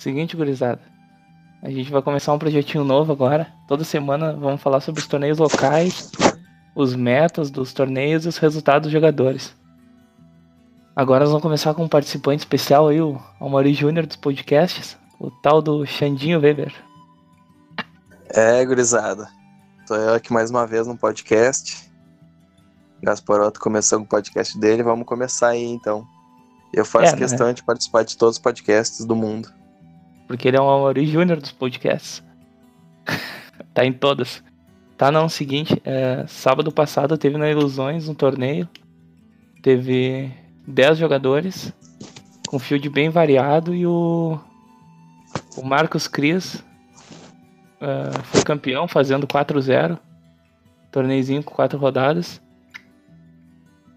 Seguinte, gurizada. A gente vai começar um projetinho novo agora. Toda semana vamos falar sobre os torneios locais, os metas dos torneios e os resultados dos jogadores. Agora nós vamos começar com um participante especial aí, o Almari Júnior dos podcasts, o tal do Xandinho Weber. É, gurizada. Tô eu aqui mais uma vez no podcast. Gasparoto começou com o podcast dele, vamos começar aí então. Eu faço É, questão né? de participar de todos os podcasts do mundo. Porque ele é um Almari Júnior dos podcasts. tá em todas. Tá, não, seguinte, é, sábado passado teve na Ilusões um torneio. Teve 10 jogadores, com field bem variado e o, o Marcos Cris é, foi campeão fazendo 4-0. Torneizinho com 4 rodadas.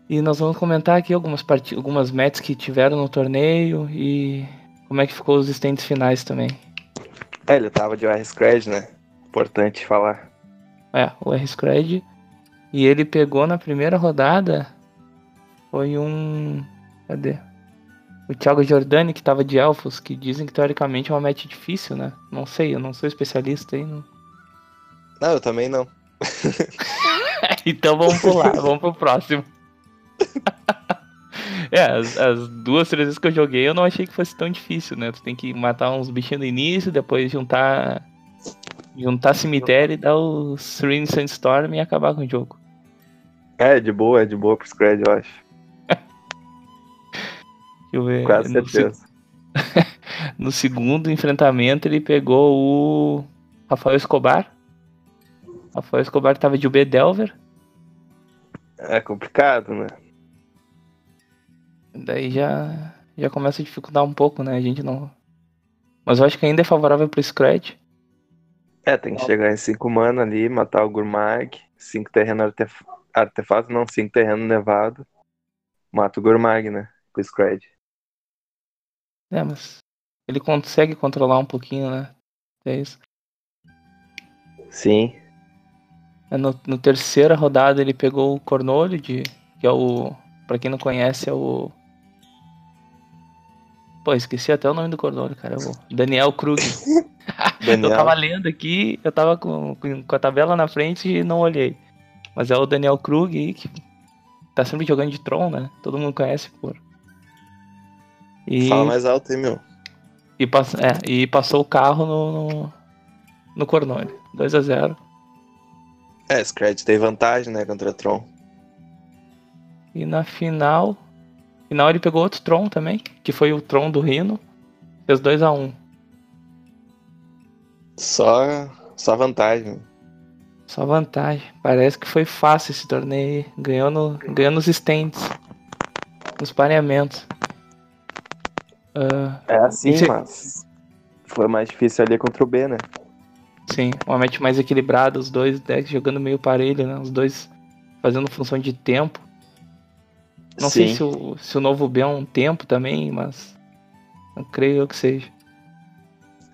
E nós vamos comentar aqui algumas, parti- algumas matches que tiveram no torneio e como é que ficou os stands finais também. É, ele tava de R-Scred, né? Importante falar. É, o R-Scred. E ele pegou na primeira rodada. Foi um. Cadê? O Thiago Giordani, que tava de Elfos, que dizem que teoricamente é uma match difícil, né? Não sei, eu não sou especialista aí. Não... Não, eu também não. então vamos pular, vamos pro próximo. é, as, as duas, três vezes que eu joguei eu não achei que fosse tão difícil, né? Tu tem que matar uns bichinhos no início, depois juntar. Juntar cemitério e dar o Serene Sandstorm e acabar com o jogo. É, de boa, é de boa pro Scred, eu acho. Deixa eu ver. Quase no, se- certeza. no segundo enfrentamento ele pegou o Rafael Escobar. Rafael Escobar tava de UB Delver. É complicado, né? Daí já, já começa a dificultar um pouco, né? A gente não. Mas eu acho que ainda é favorável pro Scratch. É, tem que chegar em 5 mana ali, matar o Gurmag, 5 terreno artef... artefato, não, 5 terreno nevado. Mata o Gurmag, né? Com o Scred. É, mas ele consegue controlar um pouquinho, né? É isso. Sim. É, No, no terceira rodada ele pegou o Cornolho, de, que é o. Pra quem não conhece, é o. Pô, esqueci até o nome do Cornolho, cara. o Daniel Krug. Daniel. Eu tava lendo aqui, eu tava com, com a tabela na frente e não olhei. Mas é o Daniel Krug aí, que tá sempre jogando de Tron, né? Todo mundo conhece, por. E, Fala mais alto aí, meu. e, pass- é, e passou o carro no, no, no Cornolho. 2x0. É, Scred tem vantagem, né, contra Tron. E na final. Final ele pegou outro Tron também, que foi o Tron do Rino. Fez 2x1. Só, só vantagem. Só vantagem. Parece que foi fácil esse torneio. aí. Ganhou, no, ganhou nos stands. Nos pareamentos. Ah, É assim, mas foi mais difícil ali contra o B, né? sim, uma match mais equilibrada. Os dois decks jogando meio parelho, né? Os dois fazendo função de tempo. Não sei Sim. se o, se o novo B é um tempo também, mas. Não creio eu que seja.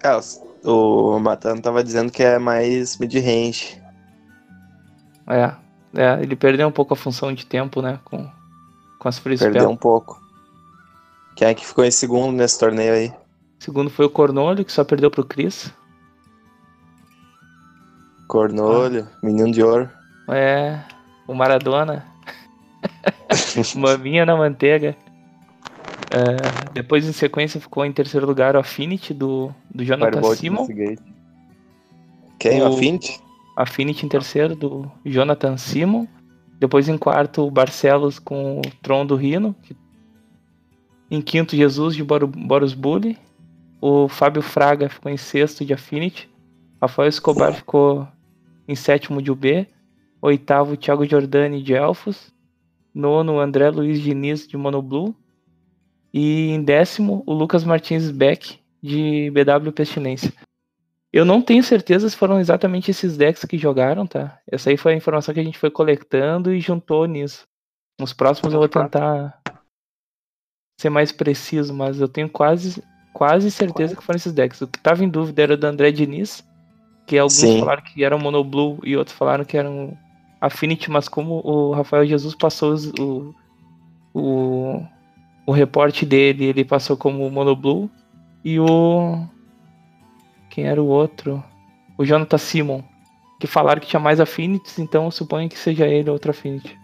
É, o Matano tava dizendo que é mais mid-range. É, é, ele perdeu um pouco a função de tempo, né? Com, com as free Perdeu spell. um pouco. Quem é que ficou em segundo nesse torneio aí? Segundo foi o Cornolho, que só perdeu pro Chris. Cornolho, menino de ouro. É, o Maradona. Maminha na manteiga. É, depois, em sequência, ficou em terceiro lugar o Affinity do, do Jonathan Firebolt Simon. Quem? O- Affinity? Affinity em terceiro do Jonathan Simon. Depois em quarto o Barcelos com o Tron do Rino. Em quinto Jesus de Bor- Boros Bully. O Fábio Fraga ficou em sexto de Affinity. Rafael Escobar ficou em sétimo de UB. Oitavo Thiago Giordani de Elfos. Nono André Luiz Diniz de Monoblue. E em décimo o Lucas Martins Beck de BW Pestilência. Eu não tenho certeza se foram exatamente esses decks que jogaram, tá? Essa aí foi a informação que a gente foi coletando e juntou nisso. Nos próximos eu vou tentar ser mais preciso, mas eu tenho quase, quase certeza que foram esses decks. O que tava em dúvida era do André Diniz, que alguns Sim. falaram que era Monoblue e outros falaram que eram Affinity, mas como o Rafael Jesus passou os- o, o, o reporte dele, ele passou como Monoblue, e o Quem era o outro? O Jonathan Simon. Que falaram que tinha mais Affinities, então eu suponho que seja ele outro Affinity.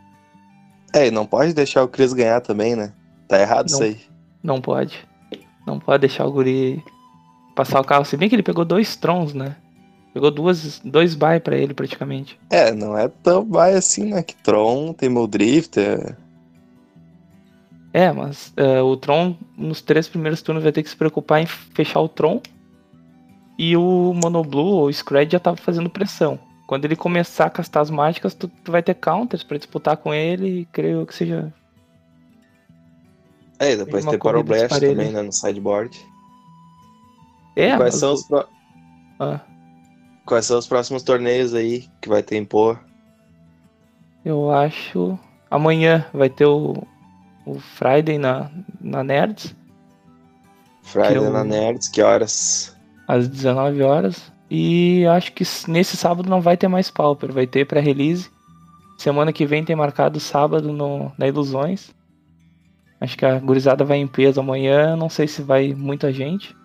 É, e não pode deixar o Chris ganhar também, né? Tá errado Não. isso aí. Não pode. Não pode deixar o guri passar o carro. Se bem que ele pegou dois Trons, né? Pegou duas, dois buy pra ele praticamente. É, não é tão vai assim, né? Que Tron tem meu Drifter. É, mas é, o Tron nos três primeiros turnos vai ter que se preocupar em fechar o Tron. E o Monoblue ou o Scred já tava fazendo pressão. Quando ele começar a castar as mágicas, tu, tu vai ter counters pra disputar com ele e creio que seja. É, e depois Uma tem Power Blast também, né? No sideboard. É, Quais mas- são, os ah, Quais são os próximos torneios aí que vai ter em Pô? eu acho. Amanhã vai ter o, o Friday na, na Nerds, Friday eu- na Nerds, que horas? às 19 horas. E acho que nesse sábado não vai ter mais Pauper, vai ter pré-release. Semana que vem tem marcado sábado no, na Ilusões. Acho que a gurizada vai em peso amanhã, não sei se vai muita gente.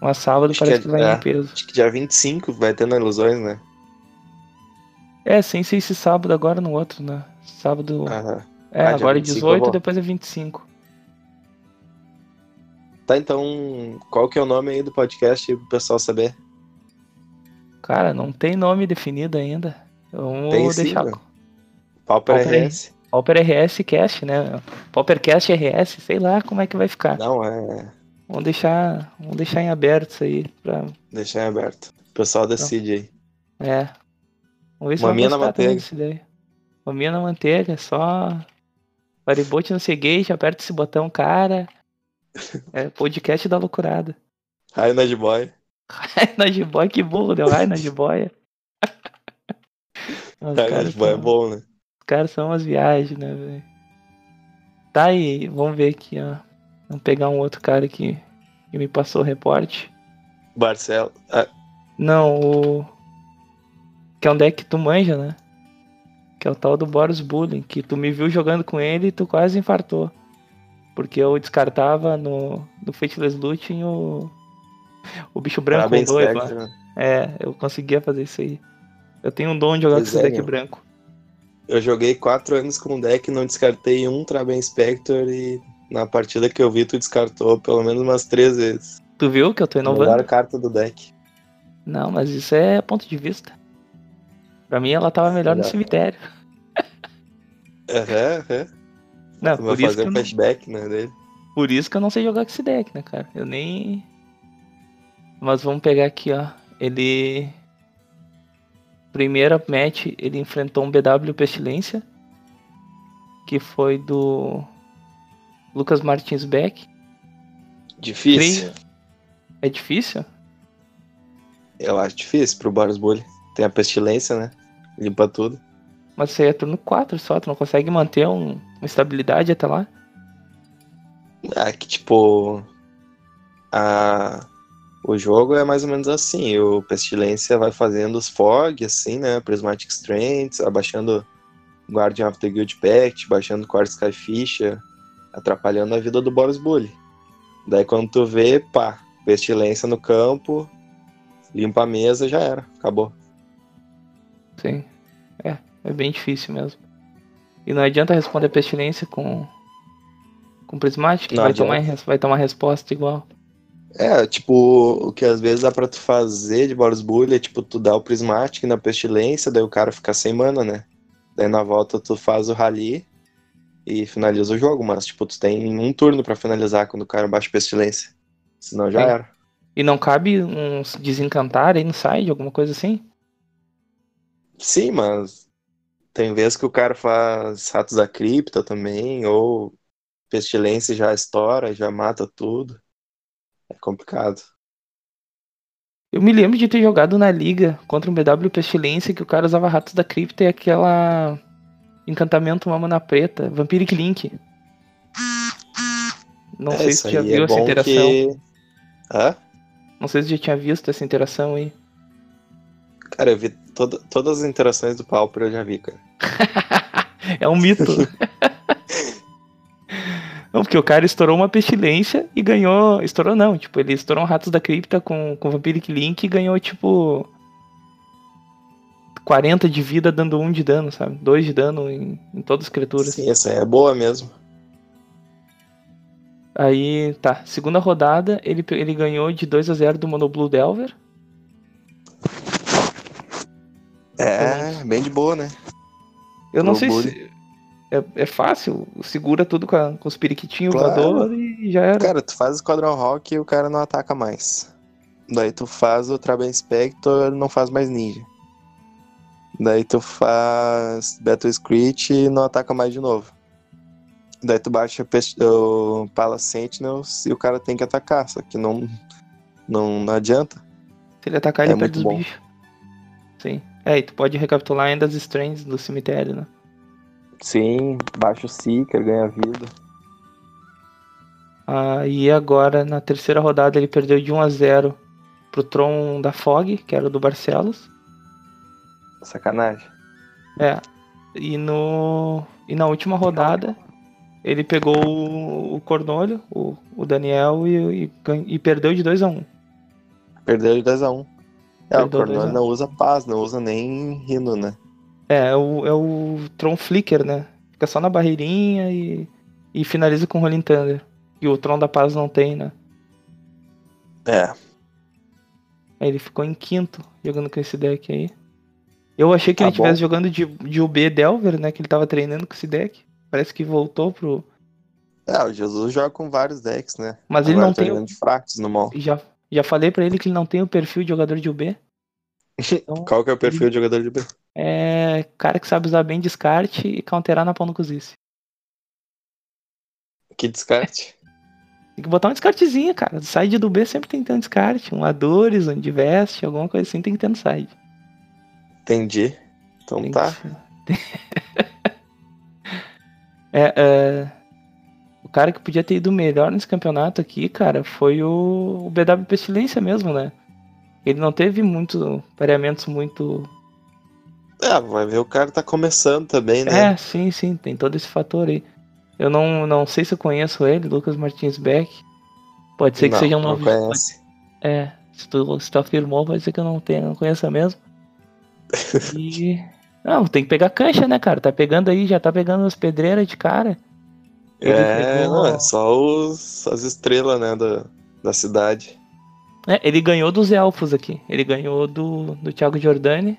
Mas sábado Acho parece que que, é- vai é. em peso. Acho que dia 25 vai ter na Ilusões, né? É, sem ser esse sábado agora no outro, né? Sábado. Aham. é, ah, agora é 25 eu 18, vou. depois é 25. Tá, então, qual que é o nome aí do podcast pro pessoal saber? Cara, não tem nome definido ainda. Vamos Tem sim, deixar. Pauper Pauper RS. Pauper RS Cast, né? Paupercast RS, sei lá como é que vai ficar. Não, é. Vamos deixar, vamos deixar em aberto isso aí. Pra, Deixar em aberto. O pessoal decide aí. é. Vamos ver se Maminha na manteiga. Maminha na manteiga, só. Paribote no Seagate, aperta esse botão, cara. É podcast da loucurada. Hi, Nerd Boy. na jiboia, que burro, deu raio na jiboia. Os Hi, caras Nerd Boy é bom, né? Os caras são umas viagens, né, velho? Tá aí, vamos ver aqui, ó. Vamos pegar um outro cara que, que me passou o reporte. Barcelo. Ah, Não, o. Que é um deck que tu manja, né? Que é o tal do Boros Bullying, que tu me viu jogando com ele e tu quase infartou. Porque eu descartava no, no Fateless Looting o. O bicho branco com parabéns, dois Spectre, lá. né? É, eu conseguia fazer isso aí. Eu tenho um dom de jogar Pois com esse é, deck meu. branco. Eu joguei quatro anos com um deck, não descartei um Traben Spectre e na partida que eu vi tu descartou pelo menos umas três vezes. Tu viu que eu tô A inovando? melhor carta do deck. Não, mas isso é ponto de vista. Pra mim ela tava melhor no cemitério. Aham, aham. Não, Tu vai por isso, que fazer um não, flashback, né, dele. por isso que eu não sei jogar com esse deck, né, cara? Eu nem. Mas vamos pegar aqui, ó. Ele. Primeira match, ele enfrentou um BW Pestilência. Que foi do. Lucas Martins Beck. Difícil. É difícil? Eu acho difícil pro Boros Bully. Tem a pestilência, né? Limpa tudo. Mas aí é turno 4 só, tu não consegue manter um- uma estabilidade até lá? Ah, que tipo. A... O jogo é mais ou menos assim. O Pestilência vai fazendo os fog, assim, né? Prismatic Strengths, abaixando Guardian of the Guild Pact, baixando Core Skyfisher, atrapalhando a vida do Boros Bully. Daí quando tu vê, pá, Pestilência no campo, limpa a mesa, já era, acabou. Sim. É, é bem difícil mesmo. E não adianta responder pestilência com. com prismático, que Não vai tomar, vai tomar resposta igual. É, tipo, o que às vezes dá pra tu fazer de Boros Bully é tipo, tu dá o Prismatic na Pestilência, daí o cara fica sem mana, né? Daí na volta tu faz o Rally e finaliza o jogo, mas tipo, tu tem um turno pra finalizar quando o cara baixa Pestilência. Senão já Sim. era. E não cabe uns desencantar aí no side, alguma coisa assim? Sim, mas tem vezes que o cara faz Ratos da Cripta também, ou Pestilência já estoura, já mata tudo. É complicado. Eu me lembro de ter jogado na liga contra um BW Pestilência que o cara usava ratos da cripta e aquela. Encantamento uma mana preta, Vampiric Link. Não é, sei se já aí viu é essa interação. que. Hã? Não sei se já tinha visto essa interação aí. Cara, eu vi toda- todas as interações do Pauper, eu já vi, cara. é um mito. Não, porque o cara estourou uma pestilência e ganhou. Estourou não, tipo, ele estourou um Ratos da Cripta com, com Vampiric Link e ganhou, tipo. 40 de vida dando 1 de dano, sabe? 2 de dano em, em todas as criaturas. Sim, essa é boa mesmo. Aí, tá. Segunda rodada, ele, ele ganhou de 2 a 0 do Mono Blue Delver. É, bem de boa, né? Eu não sei se. É, é fácil, segura tudo com, a- com os periquitinhos Claro. e já era. Cara, tu faz Squadron Rock e o cara não ataca mais. Daí tu faz o Traben Spectre, ele não faz mais ninja. Daí tu faz Battle Screech e não ataca mais de novo. Daí tu baixa o Palace Sentinels e o cara tem que atacar, só que não, não, não adianta. Se ele atacar, É ele perde os bom. bichos. Sim. É, e tu pode recapitular ainda as strands do cemitério, né? Sim, baixa o Seeker, ganha vida. Aí agora, na terceira rodada, ele perdeu de 1 a 0 pro Tron da Fog, que era o do Barcelos. Sacanagem. É. E, no... e na última rodada, ele pegou o, o Cornolho, o, o Daniel, e, e, e perdeu de 2 a 1 Perdeu de 2x1. É, o Perdeu Cornor 2 a 1. não usa paz, não usa nem rino, né? É, é o, é o Tron Flicker, né? Fica só na barreirinha e, e finaliza com Rolling Thunder. E o Tron da Paz não tem, né? É, Aí ele ficou em quinto jogando com esse deck aí. Eu achei que Tá ele estivesse bom. jogando de, de UB Delver, né? Que ele tava treinando com esse deck. Parece que voltou pro. É, o Jesus joga com vários decks, né? Mas ele Agora não tá tem. o- de fractos no mall. Já, já falei pra ele que ele não tem o perfil de jogador de UB. Então, Qual que é o perfil de jogador de B? é cara que sabe usar bem descarte e counterar na pau no cozice. Que descarte. Tem que botar um descartezinho, cara. Side do B sempre tem que ter um descarte. Um Adores, um Divest, alguma coisa assim tem que ter no side. Entendi. Então tá. que ser. é, é, o cara que podia ter ido melhor nesse campeonato aqui, cara, foi o, o BW Pestilência mesmo, né? Ele não teve muito pareamentos muito. É, vai ver o cara tá começando também, né? É, sim, sim, tem todo esse fator aí. Eu não, não sei se eu conheço ele, Lucas Martins Beck. Pode ser que não, seja um não novo. conhece. É, se tu, se tu afirmou, pode ser que eu não tenha, não conheça mesmo. E. Não, tem que pegar cancha, né, cara? Tá pegando aí, já tá pegando as pedreiras de cara. Ele É, pegou- não, é só os, as estrelas, né, da, da cidade. É, ele ganhou dos elfos aqui. Ele ganhou do, do Thiago Giordani,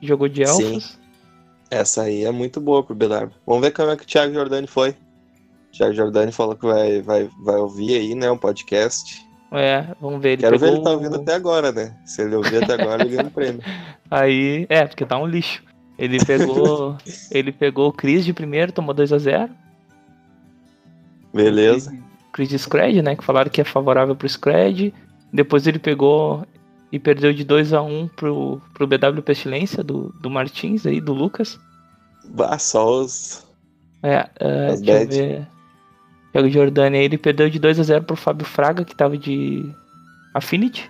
que jogou de Sim. elfos. Essa aí é muito boa pro BW. Vamos ver como é que o Thiago Jordani foi. O Thiago Jordani falou que vai, vai, vai ouvir aí, né, um podcast. É, vamos ver. Ele Quero ver ele tá ouvindo até agora, né? Se ele ouvir até agora, ele ganha um prêmio. Aí, é, porque tá um lixo. Ele pegou. ele pegou o Chris de primeiro, tomou 2 a 0 Beleza. Chris de Scred, né? Que falaram que é favorável pro Scred. Depois ele pegou e perdeu de 2 a 1 pro, pro BW Pestilência do, do Martins aí, do Lucas. Bah, só os. É, é As deixa eu bad. ver. Thiago Giordani aí, ele perdeu de 2 a 0 pro Fábio Fraga, que tava de Affinity.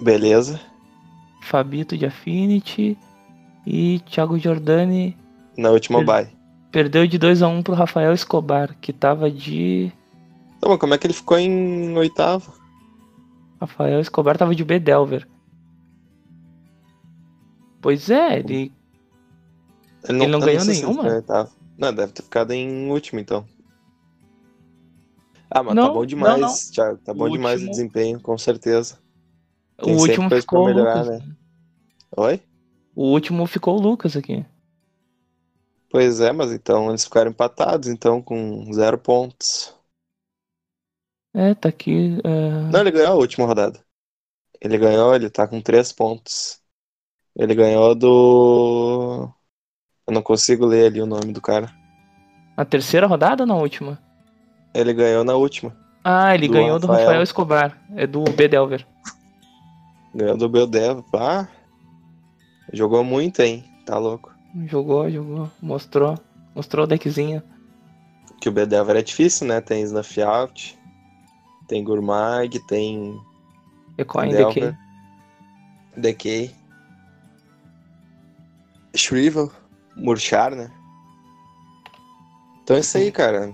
Beleza. Fabito de Affinity. E Thiago Giordani Na última Ele- bye. perdeu de 2 a 1 pro Rafael Escobar, que tava de. Mas como é que ele ficou em oitavo? Rafael Escobar tava de B Delver. Pois é, ele. Ele não eu ganhou sei se nenhuma? Não, deve ter ficado em último, então. Ah, mas Não, tá bom demais, não, não. Thiago. Tá bom O demais último- o desempenho, com certeza. O Tem sempre último ficou o melhorar, Lucas. né? Oi? O último ficou o Lucas aqui. Pois é, mas então eles ficaram empatados, então, com zero pontos. É, tá aqui. é, Não, ele ganhou a última rodada. Ele ganhou, ele tá com três pontos. Ele ganhou do. Eu não consigo ler ali o nome do cara. Na terceira rodada ou na última? Ele ganhou na última. Ah, ele Do ganhou do Rafael. Rafael Escobar. É do B Delver. Ganhou do Beldev. Ah, jogou muito, hein? Tá louco. Jogou, jogou. Mostrou. Mostrou o deckzinho. Que o Bedelver é difícil, né? Tem Snuff Out, tem Gourmag, tem Ecoin DK. Decay, Shrivel, Murchar, né? Então é isso aí, cara.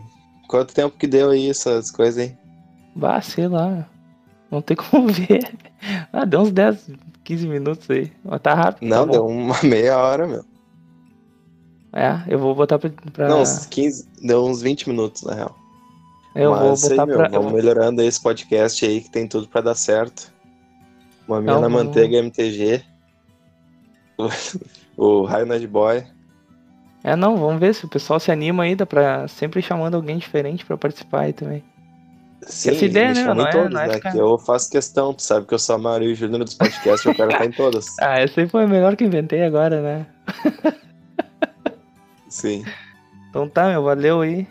Quanto tempo que deu aí essas coisas aí? Bah, sei lá. Não tem como ver. Ah, deu uns 10, 15 minutos aí. Mas tá rápido. Não, tá deu uma meia hora, meu. É, eu vou botar pra. pra- Não, uns 15, deu uns 20 minutos, na real. eu Mas vou botar aí, meu, pra. vamos melhorando esse podcast aí que tem tudo pra dar certo. Uma minha Não, na vamos- manteiga MTG. O, o Raio Nerd Boy. É, não, vamos ver se o pessoal se anima aí, dá pra sempre chamando alguém diferente pra participar aí também. Sim, Essa ideia, né, não é- todos, não é né? ficar- eu faço questão, tu sabe que eu sou a Maria Júnior dos podcasts, eu quero estar em todas. Ah, essa aí foi a melhor que inventei agora, né? Sim, Então tá, meu, valeu aí.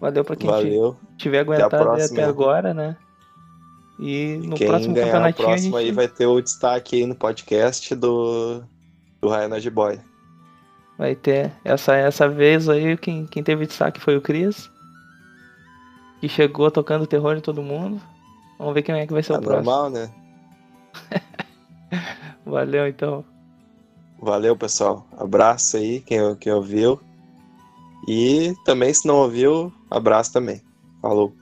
Valeu pra quem valeu. tiver aguentado próxima. até agora, né? E no Quem próximo ganhar o campeonatinho a próximo gente aí vai ter o destaque aí no podcast do, do Nerd Boy. Vai ter. Essa, essa vez aí, quem, quem teve destaque foi o Cris. Que chegou tocando terror em todo mundo. Vamos ver quem é que vai ser É o próximo. normal, né? Valeu então. Valeu, pessoal. Abraço aí, quem, quem ouviu. E também, se não ouviu, abraço também. Falou.